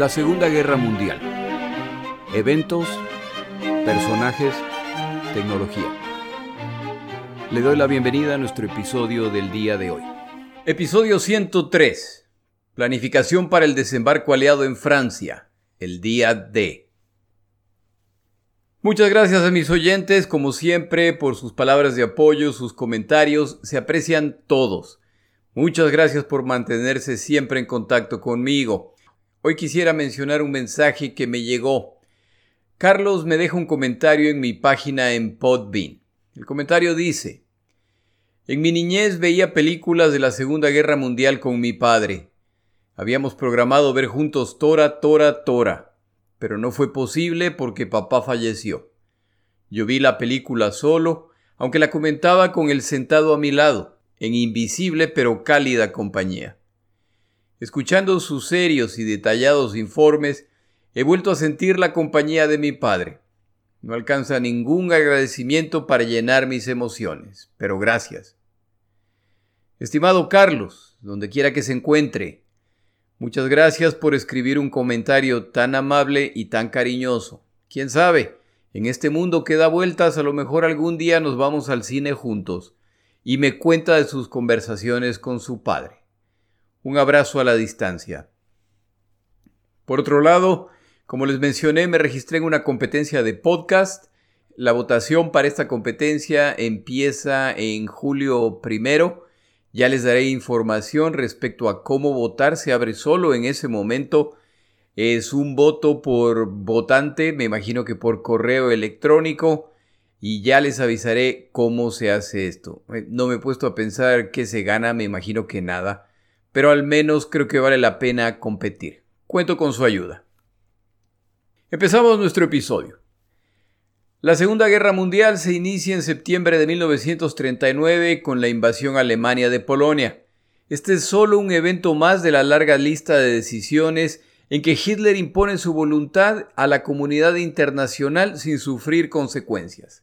La Segunda Guerra Mundial. Eventos, personajes, tecnología. Le doy la bienvenida a nuestro episodio del día de hoy. Episodio 103. Planificación para el desembarco aliado en Francia. El día D. Muchas gracias a mis oyentes, como siempre, por sus palabras de apoyo, sus comentarios, se aprecian todos. Muchas gracias por mantenerse siempre en contacto conmigo. Hoy quisiera mencionar un mensaje que me llegó. Carlos me deja un comentario en mi página en Podbean. El comentario dice, En mi niñez veía películas de la Segunda Guerra Mundial con mi padre. Habíamos programado ver juntos Tora, Tora, Tora, pero no fue posible porque papá falleció. Yo vi la película solo, aunque la comentaba con el sentado a mi lado, en invisible pero cálida compañía. Escuchando sus serios y detallados informes, he vuelto a sentir la compañía de mi padre. No alcanza ningún agradecimiento para llenar mis emociones, pero gracias. Estimado Carlos, donde quiera que se encuentre, muchas gracias por escribir un comentario tan amable y tan cariñoso. Quién sabe, en este mundo que da vueltas, a lo mejor algún día nos vamos al cine juntos y me cuenta de sus conversaciones con su padre. Un abrazo a la distancia. Por otro lado, como les mencioné, me registré en una competencia de podcast. La votación para esta competencia empieza en julio primero. Ya les daré información respecto a cómo votar. Se abre solo en ese momento. Es un voto por votante, me imagino que por correo electrónico. Y ya les avisaré cómo se hace esto. Eh, no me he puesto a pensar qué se gana, me imagino que nada pero al menos creo que vale la pena competir. Cuento con su ayuda. Empezamos nuestro episodio. La Segunda Guerra Mundial se inicia en septiembre de 1939 con la invasión alemania de Polonia. Este es solo un evento más de la larga lista de decisiones en que Hitler impone su voluntad a la comunidad internacional sin sufrir consecuencias.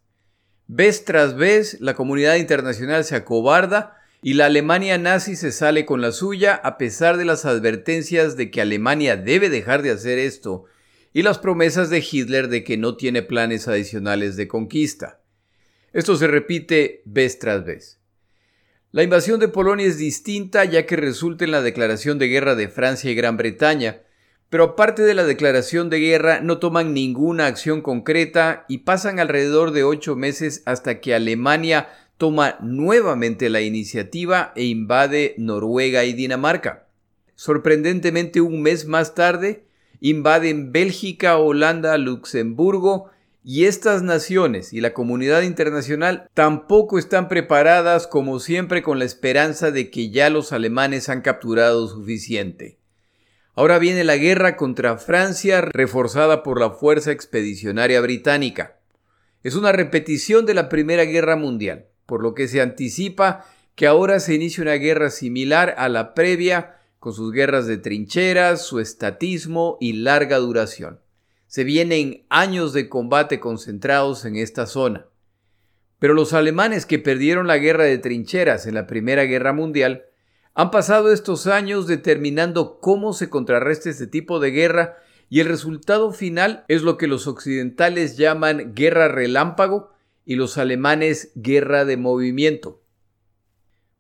Vez tras vez, la comunidad internacional se acobarda y la Alemania nazi se sale con la suya a pesar de las advertencias de que Alemania debe dejar de hacer esto y las promesas de Hitler de que no tiene planes adicionales de conquista. Esto se repite vez tras vez. La invasión de Polonia es distinta ya que resulta en la declaración de guerra de Francia y Gran Bretaña, pero aparte de la declaración de guerra no toman ninguna acción concreta y pasan alrededor de ocho meses hasta que Alemania toma nuevamente la iniciativa e invade Noruega y Dinamarca. Sorprendentemente, un mes más tarde, invaden Bélgica, Holanda, Luxemburgo, y estas naciones y la comunidad internacional tampoco están preparadas como siempre con la esperanza de que ya los alemanes han capturado suficiente. Ahora viene la guerra contra Francia reforzada por la Fuerza Expedicionaria Británica. Es una repetición de la Primera Guerra Mundial por lo que se anticipa que ahora se inicie una guerra similar a la previa, con sus guerras de trincheras, su estatismo y larga duración. Se vienen años de combate concentrados en esta zona. Pero los alemanes que perdieron la guerra de trincheras en la Primera Guerra Mundial han pasado estos años determinando cómo se contrarresta este tipo de guerra y el resultado final es lo que los occidentales llaman guerra relámpago y los alemanes guerra de movimiento.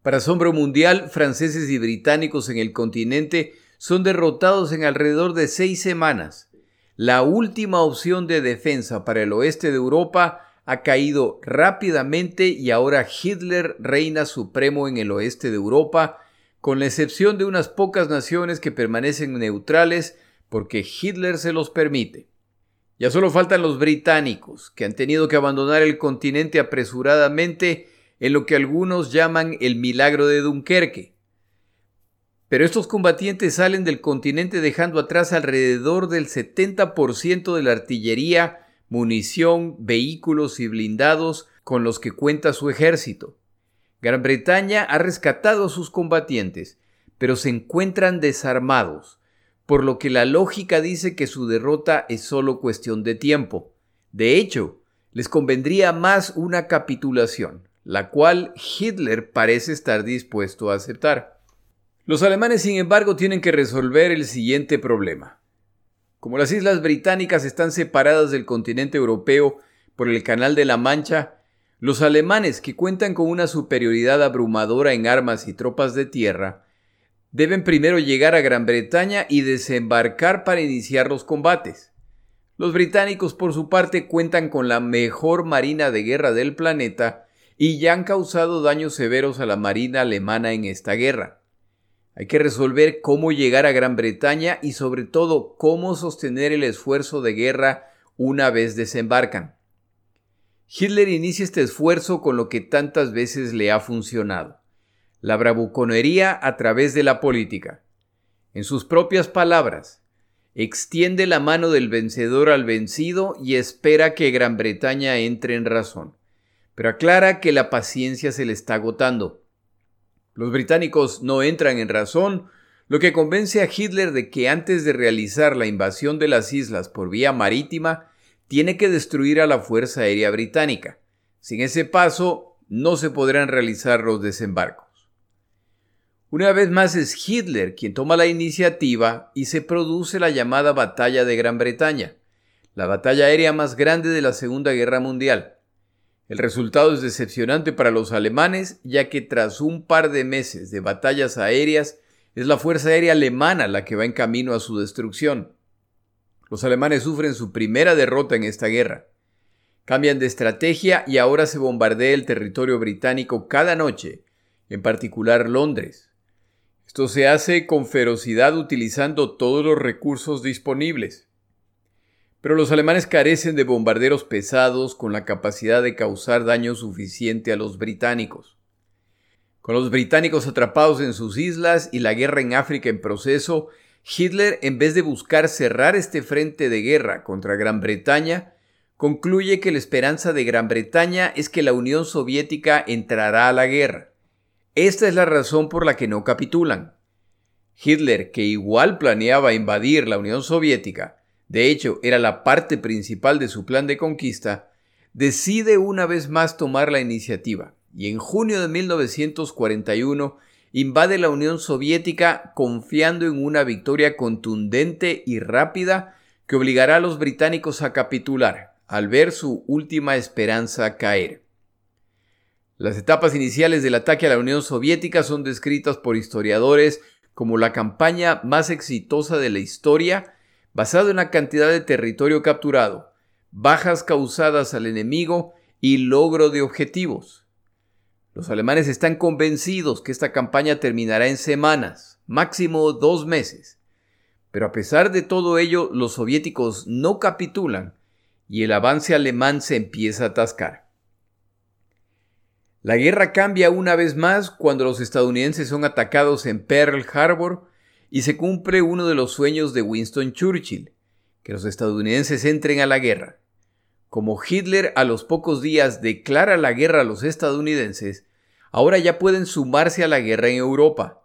Para asombro mundial, franceses y británicos en el continente son derrotados en alrededor de seis semanas. La última opción de defensa para el oeste de Europa ha caído rápidamente y ahora Hitler reina supremo en el oeste de Europa, con la excepción de unas pocas naciones que permanecen neutrales porque Hitler se los permite. Ya solo faltan los británicos, que han tenido que abandonar el continente apresuradamente en lo que algunos llaman el milagro de Dunkerque. Pero estos combatientes salen del continente dejando atrás alrededor del 70% de la artillería, munición, vehículos y blindados con los que cuenta su ejército. Gran Bretaña ha rescatado a sus combatientes, pero se encuentran desarmados, por lo que la lógica dice que su derrota es solo cuestión de tiempo. De hecho, les convendría más una capitulación, la cual Hitler parece estar dispuesto a aceptar. Los alemanes, sin embargo, tienen que resolver el siguiente problema. Como las islas británicas están separadas del continente europeo por el Canal de la Mancha, los alemanes, que cuentan con una superioridad abrumadora en armas y tropas de tierra, deben primero llegar a Gran Bretaña y desembarcar para iniciar los combates. Los británicos, por su parte, cuentan con la mejor marina de guerra del planeta y ya han causado daños severos a la marina alemana en esta guerra. Hay que resolver cómo llegar a Gran Bretaña y sobre todo cómo sostener el esfuerzo de guerra una vez desembarcan. Hitler inicia este esfuerzo con lo que tantas veces le ha funcionado, la bravuconería a través de la política. En sus propias palabras, extiende la mano del vencedor al vencido y espera que Gran Bretaña entre en razón, pero aclara que la paciencia se le está agotando. Los británicos no entran en razón, lo que convence a Hitler de que antes de realizar la invasión de las islas por vía marítima, tiene que destruir a la Fuerza Aérea Británica. Sin ese paso, no se podrán realizar los desembarcos. Una vez más es Hitler quien toma la iniciativa y se produce la llamada Batalla de Gran Bretaña, la batalla aérea más grande de la Segunda Guerra Mundial. El resultado es decepcionante para los alemanes, ya que tras un par de meses de batallas aéreas, es la Fuerza Aérea Alemana la que va en camino a su destrucción. Los alemanes sufren su primera derrota en esta guerra. Cambian de estrategia y ahora se bombardea el territorio británico cada noche, en particular Londres. Esto se hace con ferocidad utilizando todos los recursos disponibles. Pero los alemanes carecen de bombarderos pesados con la capacidad de causar daño suficiente a los británicos. Con los británicos atrapados en sus islas y la guerra en África en proceso, Hitler, en vez de buscar cerrar este frente de guerra contra Gran Bretaña, concluye que la esperanza de Gran Bretaña es que la Unión Soviética entrará a la guerra. Esta es la razón por la que no capitulan. Hitler, que igual planeaba invadir la Unión Soviética, de hecho era la parte principal de su plan de conquista, decide una vez más tomar la iniciativa y en junio de 1941 invade la Unión Soviética confiando en una victoria contundente y rápida que obligará a los británicos a capitular, al ver su última esperanza caer. Las etapas iniciales del ataque a la Unión Soviética son descritas por historiadores como la campaña más exitosa de la historia, basada en la cantidad de territorio capturado, bajas causadas al enemigo y logro de objetivos. Los alemanes están convencidos que esta campaña terminará en semanas, máximo dos meses. Pero a pesar de todo ello, los soviéticos no capitulan y el avance alemán se empieza a atascar. La guerra cambia una vez más cuando los estadounidenses son atacados en Pearl Harbor y se cumple uno de los sueños de Winston Churchill, que los estadounidenses entren a la guerra. Como Hitler a los pocos días declara la guerra a los estadounidenses, ahora ya pueden sumarse a la guerra en Europa.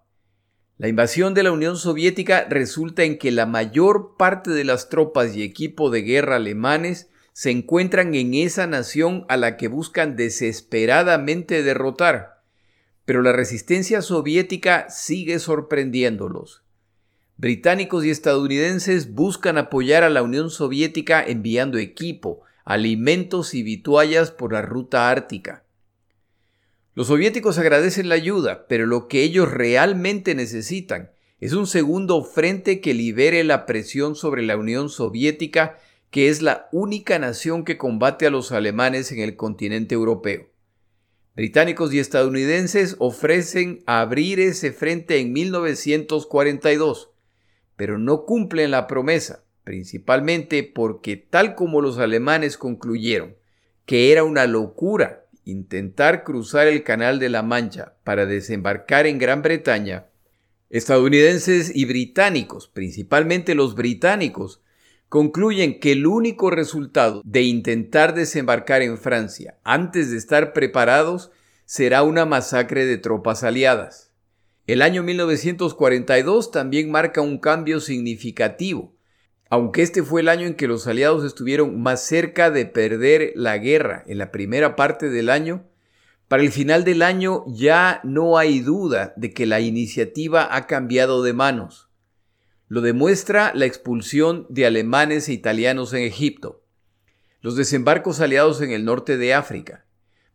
La invasión de la Unión Soviética resulta en que la mayor parte de las tropas y equipo de guerra alemanes se encuentran en esa nación a la que buscan desesperadamente derrotar. Pero la resistencia soviética sigue sorprendiéndolos. Británicos y estadounidenses buscan apoyar a la Unión Soviética enviando equipo, alimentos y vituallas por la ruta ártica. Los soviéticos agradecen la ayuda, pero lo que ellos realmente necesitan es un segundo frente que libere la presión sobre la Unión Soviética, que es la única nación que combate a los alemanes en el continente europeo. Británicos y estadounidenses ofrecen abrir ese frente en 1942, pero no cumplen la promesa, principalmente porque tal como los alemanes concluyeron que era una locura intentar cruzar el Canal de la Mancha para desembarcar en Gran Bretaña, estadounidenses y británicos, principalmente los británicos, concluyen que el único resultado de intentar desembarcar en Francia antes de estar preparados será una masacre de tropas aliadas. El año 1942 también marca un cambio significativo, aunque este fue el año en que los aliados estuvieron más cerca de perder la guerra en la primera parte del año, para el final del año ya no hay duda de que la iniciativa ha cambiado de manos. Lo demuestra la expulsión de alemanes e italianos en Egipto, los desembarcos aliados en el norte de África,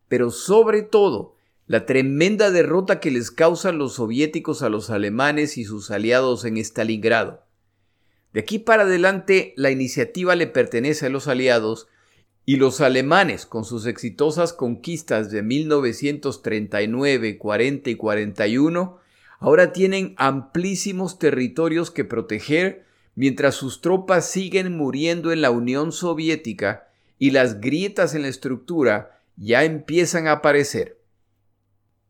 pero sobre todo la tremenda derrota que les causan los soviéticos a los alemanes y sus aliados en Stalingrado. De aquí para adelante la iniciativa le pertenece a los aliados y los alemanes, con sus exitosas conquistas de 1939, 40 y 41, ahora tienen amplísimos territorios que proteger mientras sus tropas siguen muriendo en la Unión Soviética y las grietas en la estructura ya empiezan a aparecer.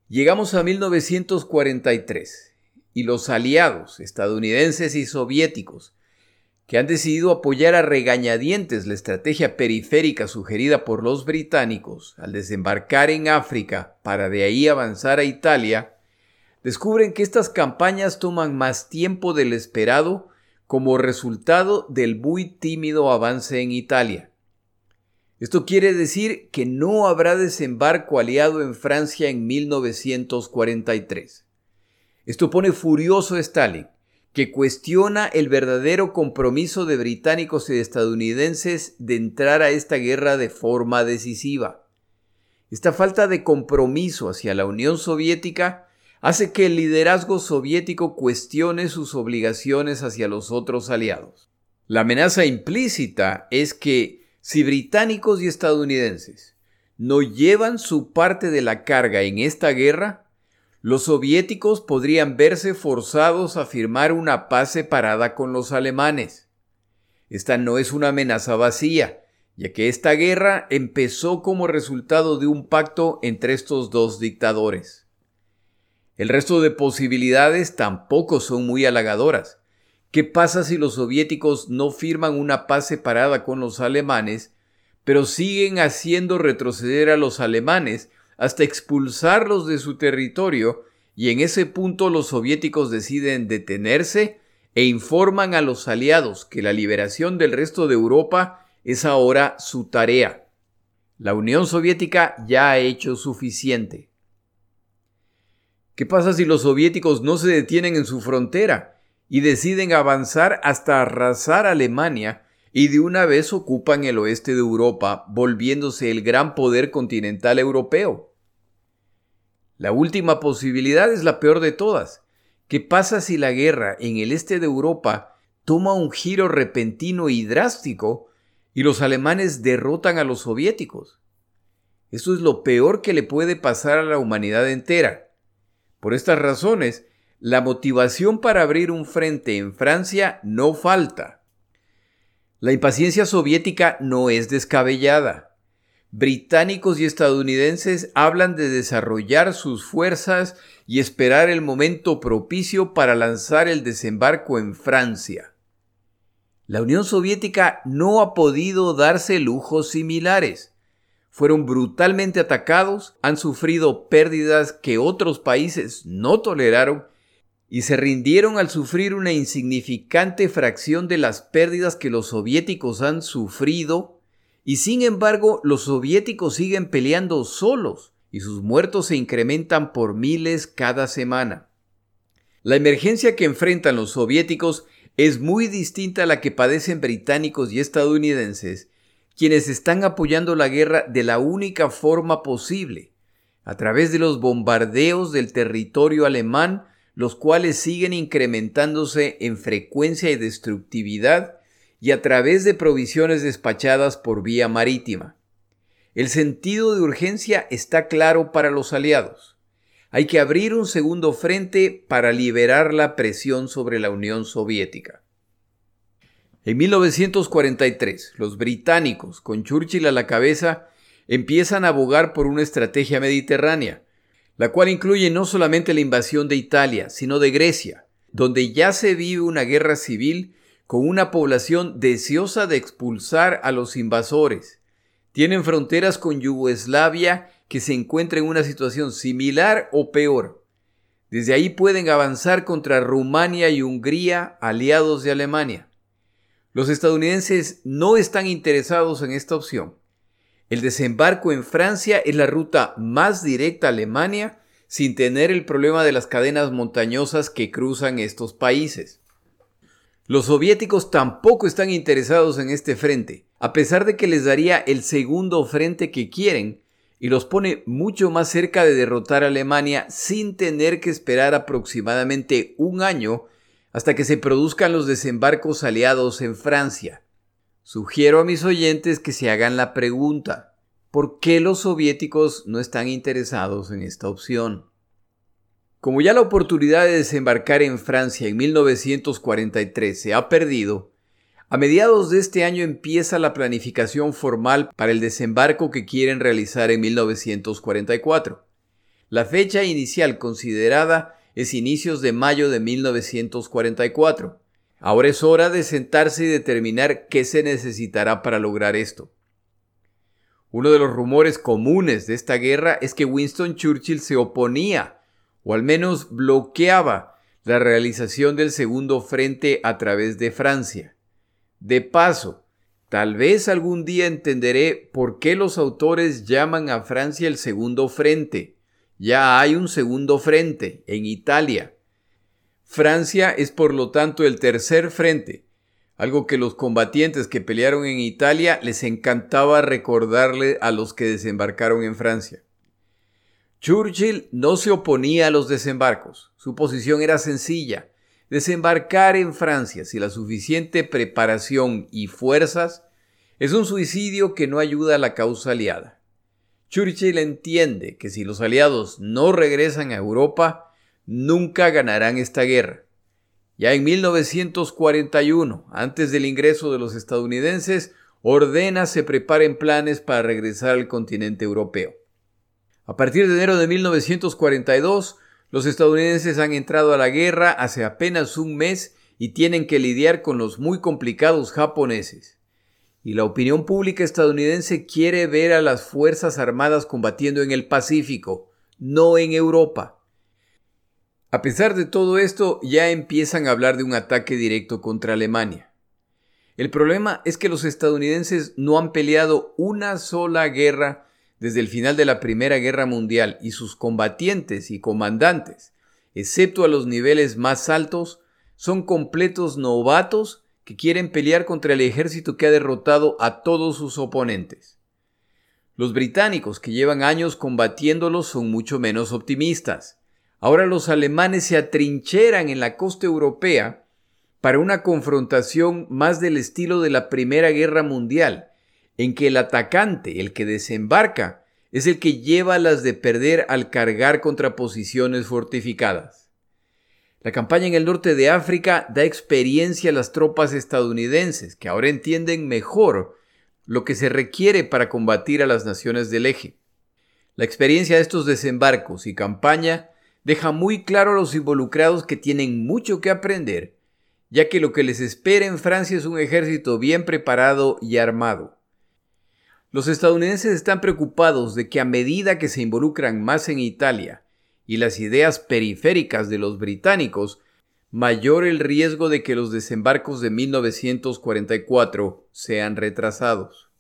Llegamos a 1943 y los aliados estadounidenses y soviéticos, que han decidido apoyar a regañadientes la estrategia periférica sugerida por los británicos al desembarcar en África para de ahí avanzar a Italia, descubren que estas campañas toman más tiempo del esperado como resultado del muy tímido avance en Italia. Esto quiere decir que no habrá desembarco aliado en Francia en 1943. Esto pone furioso a Stalin, que cuestiona el verdadero compromiso de británicos y estadounidenses de entrar a esta guerra de forma decisiva. Esta falta de compromiso hacia la Unión Soviética hace que el liderazgo soviético cuestione sus obligaciones hacia los otros aliados. La amenaza implícita es que si británicos y estadounidenses no llevan su parte de la carga en esta guerra, los soviéticos podrían verse forzados a firmar una paz separada con los alemanes. Esta no es una amenaza vacía, ya que esta guerra empezó como resultado de un pacto entre estos dos dictadores. El resto de posibilidades tampoco son muy halagadoras, ¿Qué pasa si los soviéticos no firman una paz separada con los alemanes, pero siguen haciendo retroceder a los alemanes hasta expulsarlos de su territorio y en ese punto los soviéticos deciden detenerse e informan a los aliados que la liberación del resto de Europa es ahora su tarea. La Unión Soviética ya ha hecho suficiente. ¿Qué pasa si los soviéticos no se detienen en su frontera y deciden avanzar hasta arrasar Alemania y de una vez ocupan el oeste de Europa, volviéndose el gran poder continental europeo. La última posibilidad es la peor de todas. ¿Qué pasa si la guerra en el este de Europa toma un giro repentino y drástico y los alemanes derrotan a los soviéticos? Eso es lo peor que le puede pasar a la humanidad entera. Por estas razones, la motivación para abrir un frente en Francia no falta. La impaciencia soviética no es descabellada. Británicos y estadounidenses hablan de desarrollar sus fuerzas y esperar el momento propicio para lanzar el desembarco en Francia. La Unión Soviética no ha podido darse lujos similares. Fueron brutalmente atacados, han sufrido pérdidas que otros países no toleraron y se rindieron al sufrir una insignificante fracción de las pérdidas que los soviéticos han sufrido, y sin embargo los soviéticos siguen peleando solos y sus muertos se incrementan por miles cada semana. La emergencia que enfrentan los soviéticos es muy distinta a la que padecen británicos y estadounidenses, quienes están apoyando la guerra de la única forma posible, a través de los bombardeos del territorio alemán los cuales siguen incrementándose en frecuencia y destructividad y a través de provisiones despachadas por vía marítima. El sentido de urgencia está claro para los aliados. Hay que abrir un segundo frente para liberar la presión sobre la Unión Soviética. En 1943, los británicos, con Churchill a la cabeza, empiezan a abogar por una estrategia mediterránea, la cual incluye no solamente la invasión de Italia, sino de Grecia, donde ya se vive una guerra civil con una población deseosa de expulsar a los invasores. Tienen fronteras con Yugoslavia que se encuentra en una situación similar o peor. Desde ahí pueden avanzar contra Rumania y Hungría, aliados de Alemania. Los estadounidenses no están interesados en esta opción. El desembarco en Francia es la ruta más directa a Alemania sin tener el problema de las cadenas montañosas que cruzan estos países. Los soviéticos tampoco están interesados en este frente, a pesar de que les daría el segundo frente que quieren y los pone mucho más cerca de derrotar a Alemania sin tener que esperar aproximadamente un año hasta que se produzcan los desembarcos aliados en Francia. Sugiero a mis oyentes que se hagan la pregunta, ¿por qué los soviéticos no están interesados en esta opción? Como ya la oportunidad de desembarcar en Francia en 1943 se ha perdido, a mediados de este año empieza la planificación formal para el desembarco que quieren realizar en 1944. La fecha inicial considerada es inicios de mayo de 1944. Ahora es hora de sentarse y determinar qué se necesitará para lograr esto. Uno de los rumores comunes de esta guerra es que Winston Churchill se oponía o al menos bloqueaba la realización del segundo frente a través de Francia. De paso, tal vez algún día entenderé por qué los autores llaman a Francia el segundo frente. Ya hay un segundo frente en Italia. Francia es por lo tanto el tercer frente, algo que los combatientes que pelearon en Italia les encantaba recordarle a los que desembarcaron en Francia. Churchill no se oponía a los desembarcos. Su posición era sencilla. Desembarcar en Francia sin la suficiente preparación y fuerzas es un suicidio que no ayuda a la causa aliada. Churchill entiende que si los aliados no regresan a Europa, nunca ganarán esta guerra. Ya en 1941, antes del ingreso de los estadounidenses, ordena se preparen planes para regresar al continente europeo. A partir de enero de 1942, los estadounidenses han entrado a la guerra hace apenas un mes y tienen que lidiar con los muy complicados japoneses. Y la opinión pública estadounidense quiere ver a las Fuerzas Armadas combatiendo en el Pacífico, no en Europa. A pesar de todo esto, ya empiezan a hablar de un ataque directo contra Alemania. El problema es que los estadounidenses no han peleado una sola guerra desde el final de la Primera Guerra Mundial y sus combatientes y comandantes, excepto a los niveles más altos, son completos novatos que quieren pelear contra el ejército que ha derrotado a todos sus oponentes. Los británicos que llevan años combatiéndolos son mucho menos optimistas. Ahora los alemanes se atrincheran en la costa europea para una confrontación más del estilo de la Primera Guerra Mundial, en que el atacante, el que desembarca, es el que lleva las de perder al cargar contra posiciones fortificadas. La campaña en el norte de África da experiencia a las tropas estadounidenses, que ahora entienden mejor lo que se requiere para combatir a las naciones del eje. La experiencia de estos desembarcos y campaña deja muy claro a los involucrados que tienen mucho que aprender, ya que lo que les espera en Francia es un ejército bien preparado y armado. Los estadounidenses están preocupados de que a medida que se involucran más en Italia y las ideas periféricas de los británicos, mayor el riesgo de que los desembarcos de 1944 sean retrasados.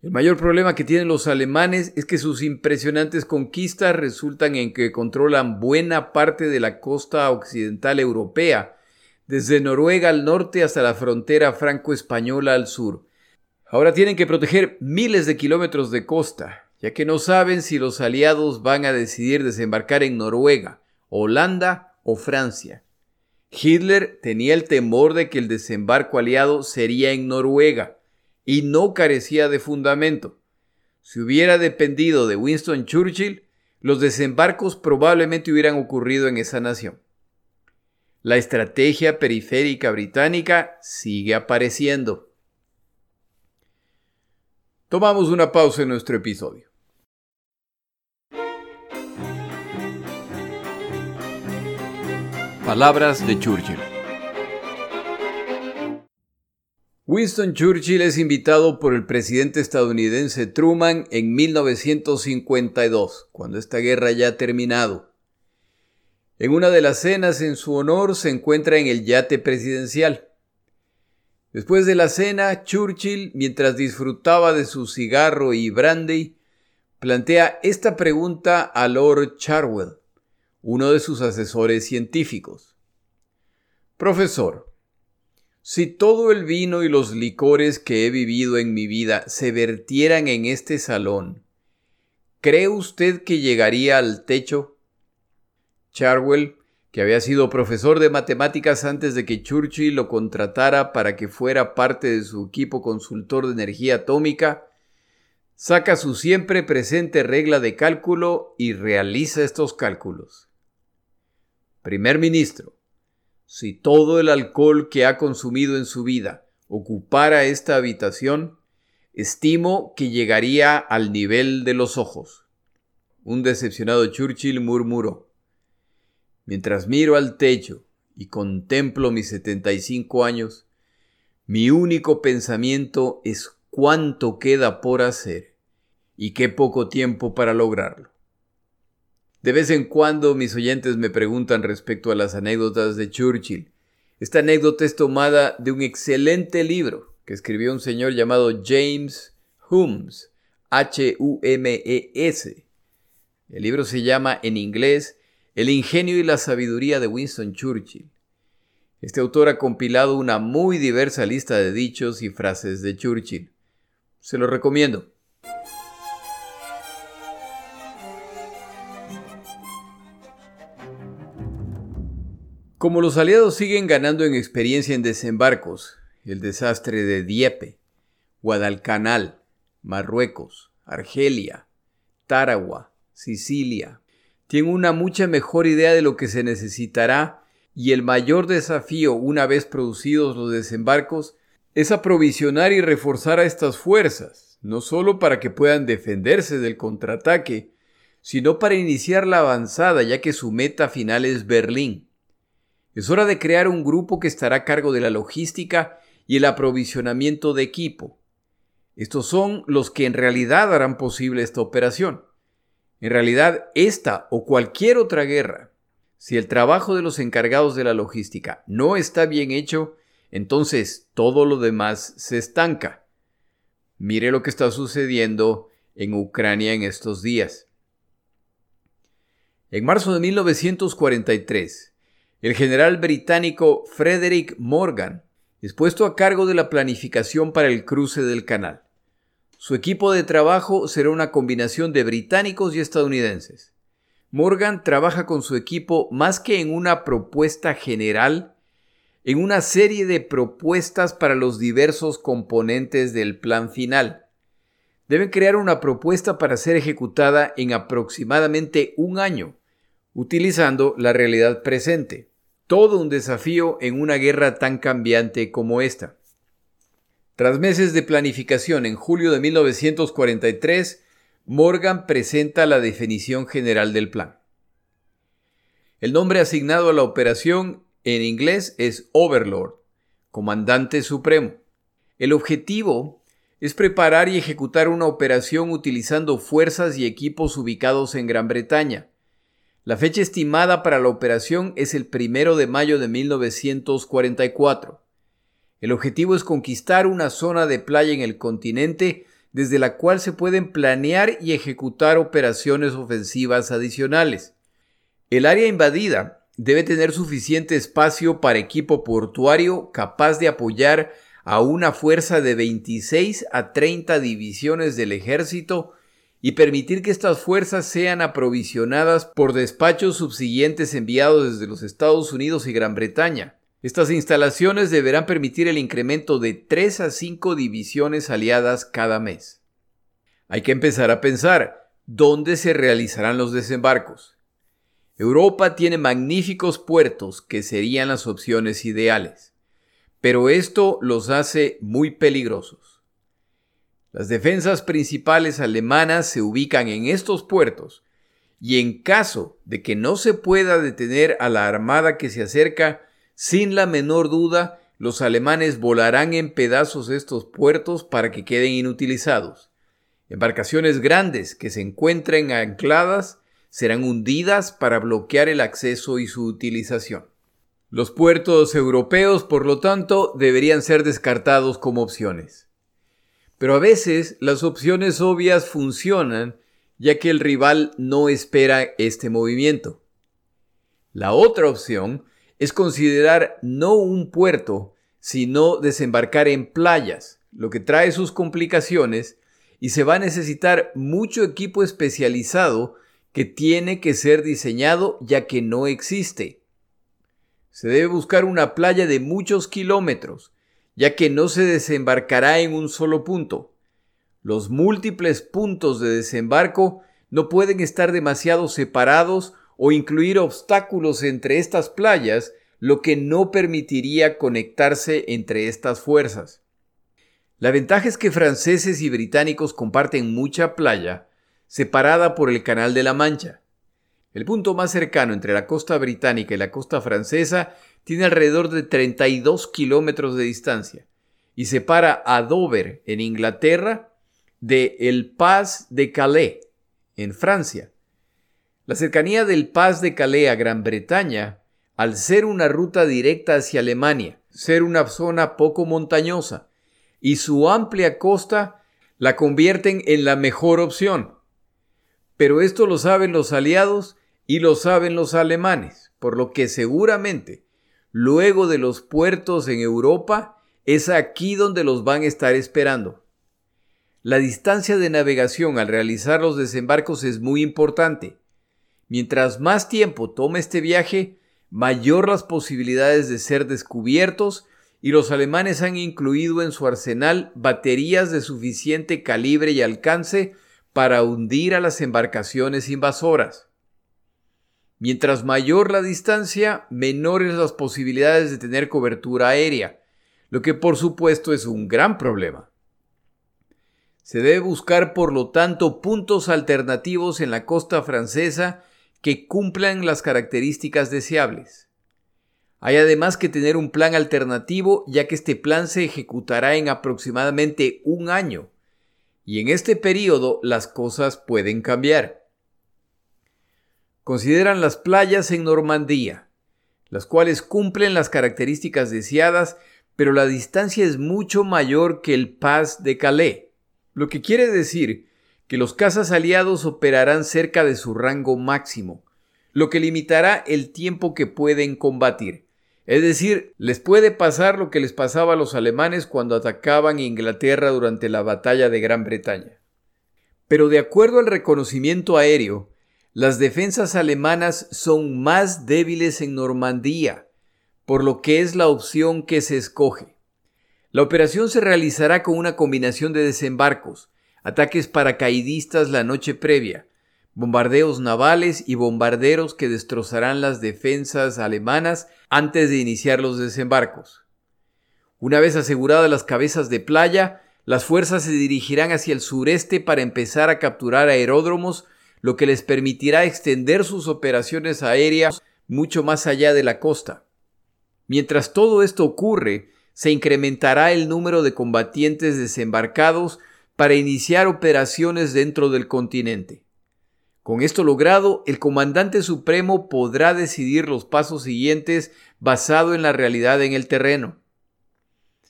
El mayor problema que tienen los alemanes es que sus impresionantes conquistas resultan en que controlan buena parte de la costa occidental europea, desde Noruega al norte hasta la frontera franco-española al sur, Ahora tienen que proteger miles de kilómetros de costa, ya que no saben si los aliados van a decidir desembarcar en Noruega, Holanda o Francia. Hitler tenía el temor de que el desembarco aliado sería en Noruega, y no carecía de fundamento. Si hubiera dependido de Winston Churchill, los desembarcos probablemente hubieran ocurrido en esa nación. La estrategia periférica británica sigue apareciendo. Tomamos una pausa en nuestro episodio. Palabras de Churchill. Winston Churchill es invitado por el presidente estadounidense Truman en 1952, cuando esta guerra ya ha terminado. En una de las cenas en su honor se encuentra en el yate presidencial. Después de la cena, Churchill, mientras disfrutaba de su cigarro y brandy, plantea esta pregunta a Lord Charwell, uno de sus asesores científicos. Profesor, Si todo el vino y los licores que he vivido en mi vida se vertieran en este salón, ¿cree usted que llegaría al techo? Charwell, que había sido profesor de matemáticas antes de que Churchill lo contratara para que fuera parte de su equipo consultor de energía atómica, saca su siempre presente regla de cálculo y realiza estos cálculos. Primer ministro, si todo el alcohol que ha consumido en su vida ocupara esta habitación, estimo que llegaría al nivel de los ojos. Un decepcionado Churchill murmuró. Mientras miro al techo y contemplo mis 75 años, mi único pensamiento es cuánto queda por hacer y qué poco tiempo para lograrlo. De vez en cuando mis oyentes me preguntan respecto a las anécdotas de Churchill. Esta anécdota es tomada de un excelente libro que escribió un señor llamado James Humes, H-U-M-E-S. El libro se llama en inglés El ingenio y la sabiduría de Winston Churchill. Este autor ha compilado una muy diversa lista de dichos y frases de Churchill. Se lo recomiendo. Como los aliados siguen ganando en experiencia en desembarcos, el desastre de Dieppe, Guadalcanal, Marruecos, Argelia, Tarawa, Sicilia, tienen una mucha mejor idea de lo que se necesitará y el mayor desafío una vez producidos los desembarcos es aprovisionar y reforzar a estas fuerzas, no solo para que puedan defenderse del contraataque, sino para iniciar la avanzada ya que su meta final es Berlín. Es hora de crear un grupo que estará a cargo de la logística y el aprovisionamiento de equipo. Estos son los que en realidad harán posible esta operación. En realidad, esta o cualquier otra guerra, si el trabajo de los encargados de la logística no está bien hecho, entonces todo lo demás se estanca. Mire lo que está sucediendo en Ucrania en estos días. En marzo de 1943, el general británico Frederick Morgan es puesto a cargo de la planificación para el cruce del canal. Su equipo de trabajo será una combinación de británicos y estadounidenses. Morgan trabaja con su equipo más que en una propuesta general, en una serie de propuestas para los diversos componentes del plan final. Deben crear una propuesta para ser ejecutada en aproximadamente un año, utilizando la realidad presente todo un desafío en una guerra tan cambiante como esta. Tras meses de planificación, en julio de 1943, Morgan presenta la definición general del plan. El nombre asignado a la operación en inglés es Overlord, Comandante Supremo. El objetivo es preparar y ejecutar una operación utilizando fuerzas y equipos ubicados en Gran Bretaña, la fecha estimada para la operación es el primero de mayo de 1944. El objetivo es conquistar una zona de playa en el continente desde la cual se pueden planear y ejecutar operaciones ofensivas adicionales. El área invadida debe tener suficiente espacio para equipo portuario capaz de apoyar a una fuerza de 26 a 30 divisiones del ejército y permitir que estas fuerzas sean aprovisionadas por despachos subsiguientes enviados desde los Estados Unidos y Gran Bretaña. Estas instalaciones deberán permitir el incremento de 3 a 5 divisiones aliadas cada mes. Hay que empezar a pensar dónde se realizarán los desembarcos. Europa tiene magníficos puertos que serían las opciones ideales, pero esto los hace muy peligrosos. Las defensas principales alemanas se ubican en estos puertos y en caso de que no se pueda detener a la armada que se acerca, sin la menor duda, los alemanes volarán en pedazos estos puertos para que queden inutilizados. Embarcaciones grandes que se encuentren ancladas serán hundidas para bloquear el acceso y su utilización. Los puertos europeos, por lo tanto, deberían ser descartados como opciones. Pero a veces las opciones obvias funcionan ya que el rival no espera este movimiento. La otra opción es considerar no un puerto, sino desembarcar en playas, lo que trae sus complicaciones y se va a necesitar mucho equipo especializado que tiene que ser diseñado ya que no existe. Se debe buscar una playa de muchos kilómetros, ya que no se desembarcará en un solo punto. Los múltiples puntos de desembarco no pueden estar demasiado separados o incluir obstáculos entre estas playas, lo que no permitiría conectarse entre estas fuerzas. La ventaja es que franceses y británicos comparten mucha playa, separada por el Canal de la Mancha. El punto más cercano entre la costa británica y la costa francesa tiene alrededor de 32 kilómetros de distancia y separa a Dover, en Inglaterra, de el Pas de Calais, en Francia. La cercanía del Pas de Calais a Gran Bretaña, al ser una ruta directa hacia Alemania, ser una zona poco montañosa, y su amplia costa la convierten en la mejor opción. Pero esto lo saben los aliados y lo saben los alemanes, por lo que seguramente, luego de los puertos en Europa, es aquí donde los van a estar esperando. La distancia de navegación al realizar los desembarcos es muy importante. Mientras más tiempo tome este viaje, mayor las posibilidades de ser descubiertos y los alemanes han incluido en su arsenal baterías de suficiente calibre y alcance para hundir a las embarcaciones invasoras. Mientras mayor la distancia, menores las posibilidades de tener cobertura aérea, lo que por supuesto es un gran problema. Se debe buscar, por lo tanto, puntos alternativos en la costa francesa que cumplan las características deseables. Hay además que tener un plan alternativo ya que este plan se ejecutará en aproximadamente un año y en este periodo las cosas pueden cambiar. Consideran las playas en Normandía, las cuales cumplen las características deseadas, pero la distancia es mucho mayor que el Pas de Calais, lo que quiere decir que los cazas aliados operarán cerca de su rango máximo, lo que limitará el tiempo que pueden combatir. Es decir, les puede pasar lo que les pasaba a los alemanes cuando atacaban Inglaterra durante la batalla de Gran Bretaña. Pero de acuerdo al reconocimiento aéreo, las defensas alemanas son más débiles en Normandía, por lo que es la opción que se escoge. La operación se realizará con una combinación de desembarcos, ataques paracaidistas la noche previa, bombardeos navales y bombarderos que destrozarán las defensas alemanas antes de iniciar los desembarcos. Una vez aseguradas las cabezas de playa, las fuerzas se dirigirán hacia el sureste para empezar a capturar aeródromos, lo que les permitirá extender sus operaciones aéreas mucho más allá de la costa. Mientras todo esto ocurre, se incrementará el número de combatientes desembarcados para iniciar operaciones dentro del continente. Con esto logrado, el comandante supremo podrá decidir los pasos siguientes basado en la realidad en el terreno.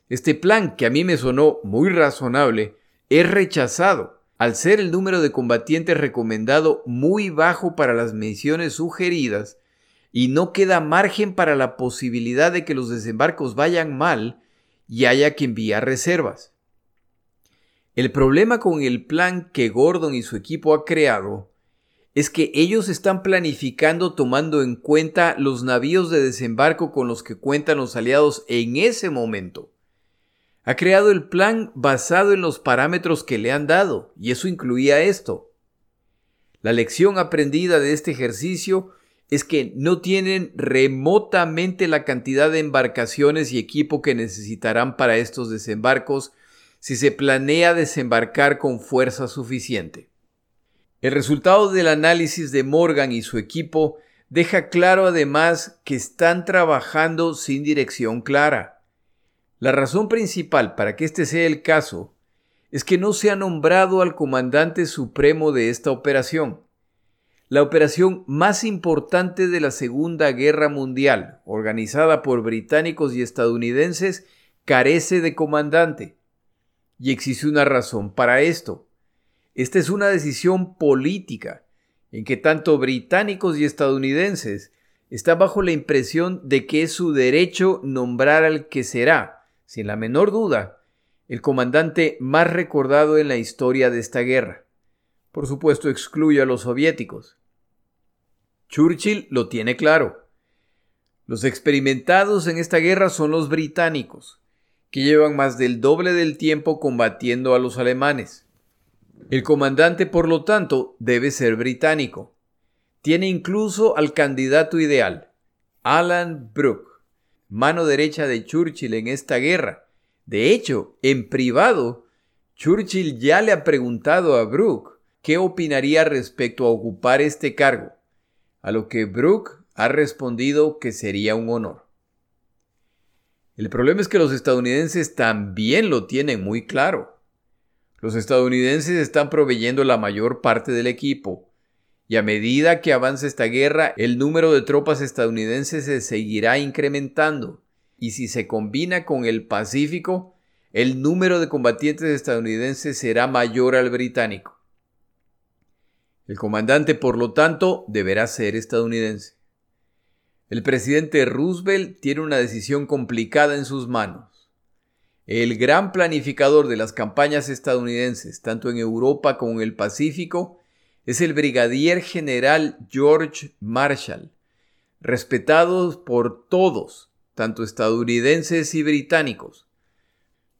Este plan, que a mí me sonó muy razonable, es rechazado al ser el número de combatientes recomendado muy bajo para las misiones sugeridas y no queda margen para la posibilidad de que los desembarcos vayan mal y haya que enviar reservas. El problema con el plan que Gordon y su equipo ha creado es que ellos están planificando tomando en cuenta los navíos de desembarco con los que cuentan los aliados en ese momento. Ha creado el plan basado en los parámetros que le han dado, y eso incluía esto. La lección aprendida de este ejercicio es que no tienen remotamente la cantidad de embarcaciones y equipo que necesitarán para estos desembarcos si se planea desembarcar con fuerza suficiente. El resultado del análisis de Morgan y su equipo deja claro además que están trabajando sin dirección clara. La razón principal para que este sea el caso es que no se ha nombrado al comandante supremo de esta operación. La operación más importante de la Segunda Guerra Mundial, organizada por británicos y estadounidenses, carece de comandante. Y existe una razón para esto. Esta es una decisión política en que tanto británicos y estadounidenses están bajo la impresión de que es su derecho nombrar al que será, sin la menor duda, el comandante más recordado en la historia de esta guerra. Por supuesto, excluye a los soviéticos. Churchill lo tiene claro. Los experimentados en esta guerra son los británicos, que llevan más del doble del tiempo combatiendo a los alemanes. El comandante, por lo tanto, debe ser británico. Tiene incluso al candidato ideal, Alan Brooke, mano derecha de Churchill en esta guerra. De hecho, en privado, Churchill ya le ha preguntado a Brooke qué opinaría respecto a ocupar este cargo, a lo que Brooke ha respondido que sería un honor. El problema es que los estadounidenses también lo tienen muy claro. Los estadounidenses están proveyendo la mayor parte del equipo, y a medida que avance esta guerra, el número de tropas estadounidenses se seguirá incrementando, y si se combina con el Pacífico, el número de combatientes estadounidenses será mayor al británico. El comandante, por lo tanto, deberá ser estadounidense. El presidente Roosevelt tiene una decisión complicada en sus manos. El gran planificador de las campañas estadounidenses, tanto en Europa como en el Pacífico, es el brigadier general George Marshall, respetado por todos, tanto estadounidenses y británicos.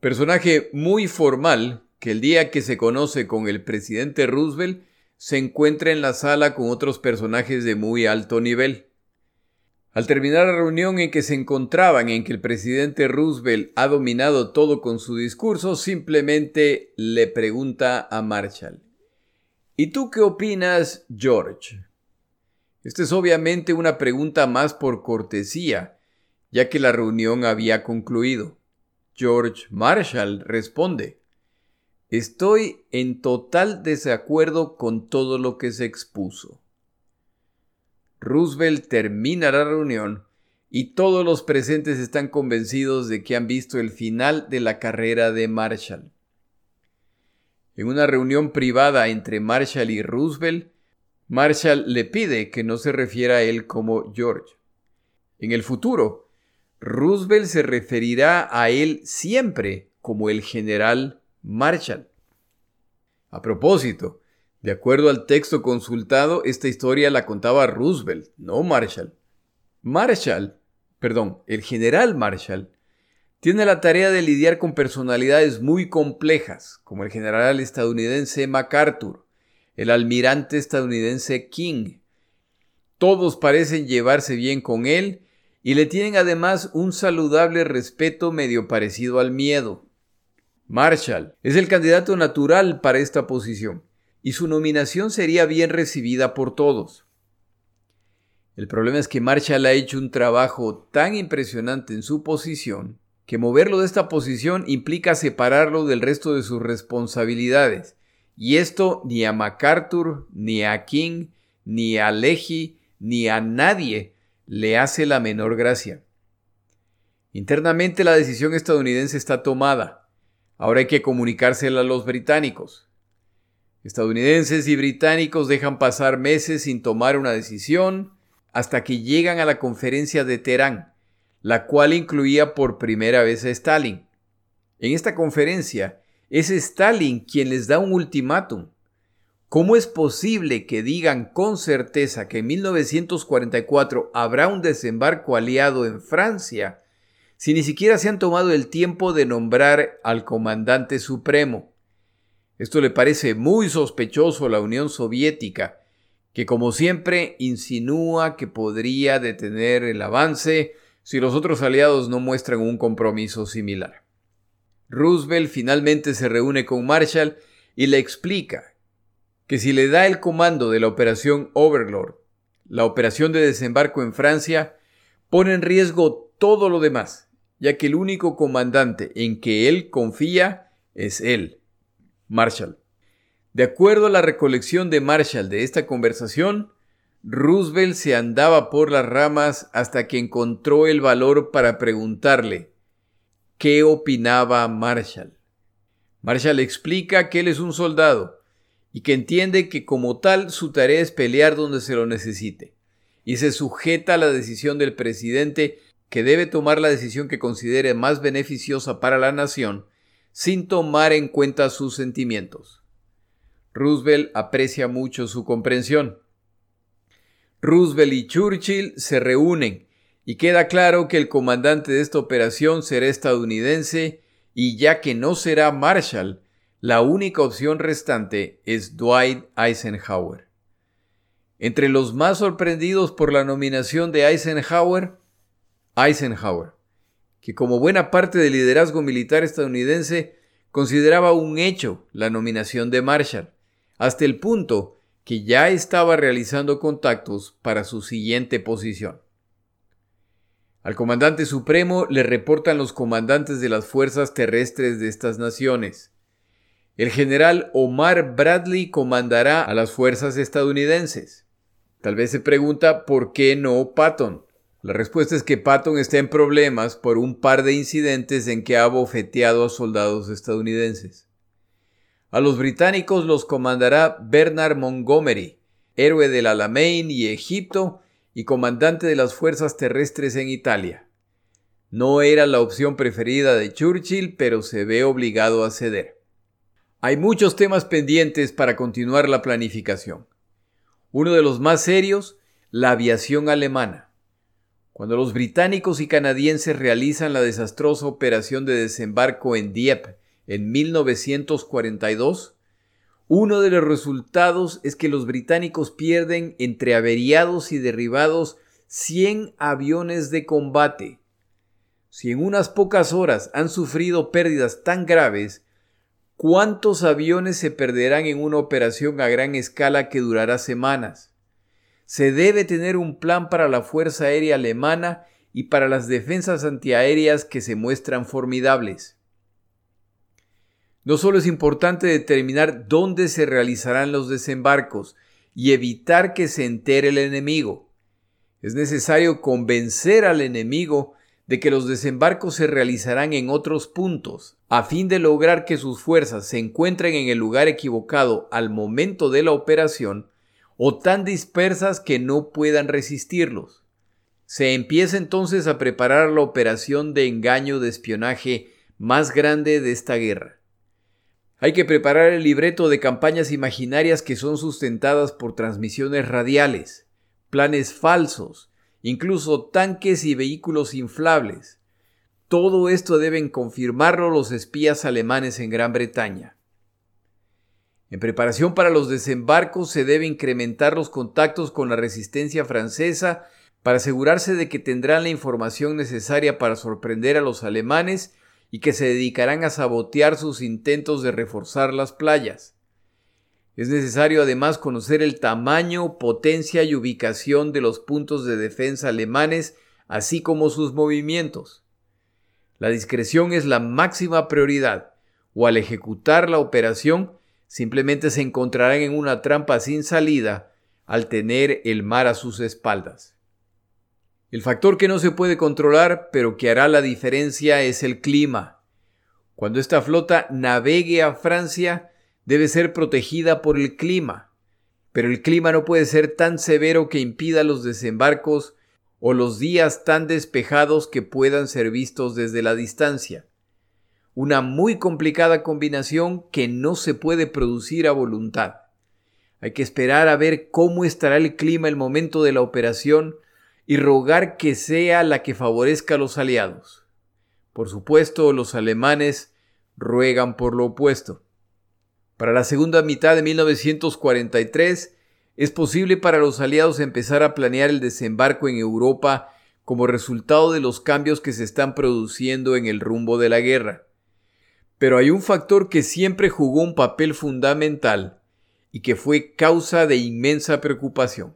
Personaje muy formal que el día que se conoce con el presidente Roosevelt se encuentra en la sala con otros personajes de muy alto nivel. Al terminar la reunión en que se encontraban en que el presidente Roosevelt ha dominado todo con su discurso, simplemente le pregunta a Marshall, ¿Y tú qué opinas, George? Esta es obviamente una pregunta más por cortesía, ya que la reunión había concluido. George Marshall responde, Estoy en total desacuerdo con todo lo que se expuso. Roosevelt termina la reunión y todos los presentes están convencidos de que han visto el final de la carrera de Marshall. En una reunión privada entre Marshall y Roosevelt, Marshall le pide que no se refiera a él como George. En el futuro, Roosevelt se referirá a él siempre como el general Marshall. A propósito, de acuerdo al texto consultado, esta historia la contaba Roosevelt, no Marshall. Marshall, perdón, el general Marshall, tiene la tarea de lidiar con personalidades muy complejas, como el general estadounidense MacArthur, el almirante estadounidense King. Todos parecen llevarse bien con él y le tienen además un saludable respeto medio parecido al miedo. Marshall es el candidato natural para esta posición y su nominación sería bien recibida por todos. El problema es que Marshall ha hecho un trabajo tan impresionante en su posición que moverlo de esta posición implica separarlo del resto de sus responsabilidades. Y esto ni a MacArthur, ni a King, ni a Leahy, ni a nadie le hace la menor gracia. Internamente la decisión estadounidense está tomada. Ahora hay que comunicársela a los británicos. Estadounidenses y británicos dejan pasar meses sin tomar una decisión hasta que llegan a la conferencia de Teherán, la cual incluía por primera vez a Stalin. En esta conferencia es Stalin quien les da un ultimátum. ¿Cómo es posible que digan con certeza que en 1944 habrá un desembarco aliado en Francia si ni siquiera se han tomado el tiempo de nombrar al comandante supremo? Esto le parece muy sospechoso a la Unión Soviética, que como siempre insinúa que podría detener el avance si los otros aliados no muestran un compromiso similar. Roosevelt finalmente se reúne con Marshall y le explica que si le da el comando de la operación Overlord, la operación de desembarco en Francia, pone en riesgo todo lo demás, ya que el único comandante en que él confía es él. Marshall. De acuerdo a la recolección de Marshall de esta conversación, Roosevelt se andaba por las ramas hasta que encontró el valor para preguntarle qué opinaba Marshall. Marshall explica que él es un soldado y que entiende que como tal su tarea es pelear donde se lo necesite y se sujeta a la decisión del presidente que debe tomar la decisión que considere más beneficiosa para la nación sin tomar en cuenta sus sentimientos. Roosevelt aprecia mucho su comprensión. Roosevelt y Churchill se reúnen y queda claro que el comandante de esta operación será estadounidense y ya que no será Marshall, la única opción restante es Dwight Eisenhower. Entre los más sorprendidos por la nominación de Eisenhower, Eisenhower, que como buena parte del liderazgo militar estadounidense consideraba un hecho la nominación de Marshall, hasta el punto que ya estaba realizando contactos para su siguiente posición. Al comandante supremo le reportan los comandantes de las fuerzas terrestres de estas naciones. El general Omar Bradley comandará a las fuerzas estadounidenses. Tal vez se pregunta por qué no Patton. La respuesta es que Patton está en problemas por un par de incidentes en que ha bofeteado a soldados estadounidenses. A los británicos los comandará Bernard Montgomery, héroe del Alamein y Egipto y comandante de las fuerzas terrestres en Italia. No era la opción preferida de Churchill, pero se ve obligado a ceder. Hay muchos temas pendientes para continuar la planificación. Uno de los más serios, la aviación alemana. Cuando los británicos y canadienses realizan la desastrosa operación de desembarco en Dieppe en 1942, uno de los resultados es que los británicos pierden entre averiados y derribados 100 aviones de combate. Si en unas pocas horas han sufrido pérdidas tan graves, ¿Cuántos aviones se perderán en una operación a gran escala que durará semanas? Se debe tener un plan para la Fuerza Aérea Alemana y para las defensas antiaéreas que se muestran formidables. No solo es importante determinar dónde se realizarán los desembarcos y evitar que se entere el enemigo, es necesario convencer al enemigo de que los desembarcos se realizarán en otros puntos, a fin de lograr que sus fuerzas se encuentren en el lugar equivocado al momento de la operación, o tan dispersas que no puedan resistirlos. Se empieza entonces a preparar la operación de engaño de espionaje más grande de esta guerra. Hay que preparar el libreto de campañas imaginarias que son sustentadas por transmisiones radiales, planes falsos, incluso tanques y vehículos inflables. Todo esto deben confirmarlo los espías alemanes en Gran Bretaña. En preparación para los desembarcos se debe incrementar los contactos con la resistencia francesa para asegurarse de que tendrán la información necesaria para sorprender a los alemanes y que se dedicarán a sabotear sus intentos de reforzar las playas. Es necesario además conocer el tamaño, potencia y ubicación de los puntos de defensa alemanes, así como sus movimientos. La discreción es la máxima prioridad, o al ejecutar la operación simplemente se encontrarán en una trampa sin salida al tener el mar a sus espaldas. El factor que no se puede controlar, pero que hará la diferencia, es el clima. Cuando esta flota navegue a Francia, debe ser protegida por el clima, pero el clima no puede ser tan severo que impida los desembarcos o los días tan despejados que puedan ser vistos desde la distancia. Una muy complicada combinación que no se puede producir a voluntad. Hay que esperar a ver cómo estará el clima el momento de la operación y rogar que sea la que favorezca a los aliados. Por supuesto, los alemanes ruegan por lo opuesto. Para la segunda mitad de 1943 es posible para los aliados empezar a planear el desembarco en Europa como resultado de los cambios que se están produciendo en el rumbo de la guerra. Pero hay un factor que siempre jugó un papel fundamental y que fue causa de inmensa preocupación.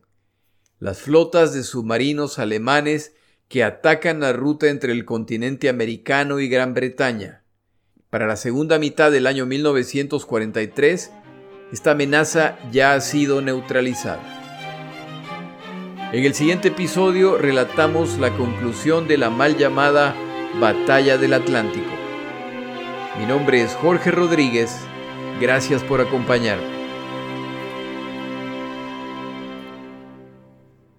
Las flotas de submarinos alemanes que atacan la ruta entre el continente americano y Gran Bretaña. Para la segunda mitad del año 1943, esta amenaza ya ha sido neutralizada. En el siguiente episodio relatamos la conclusión de la mal llamada Batalla del Atlántico. Mi nombre es Jorge Rodríguez. Gracias por acompañarme.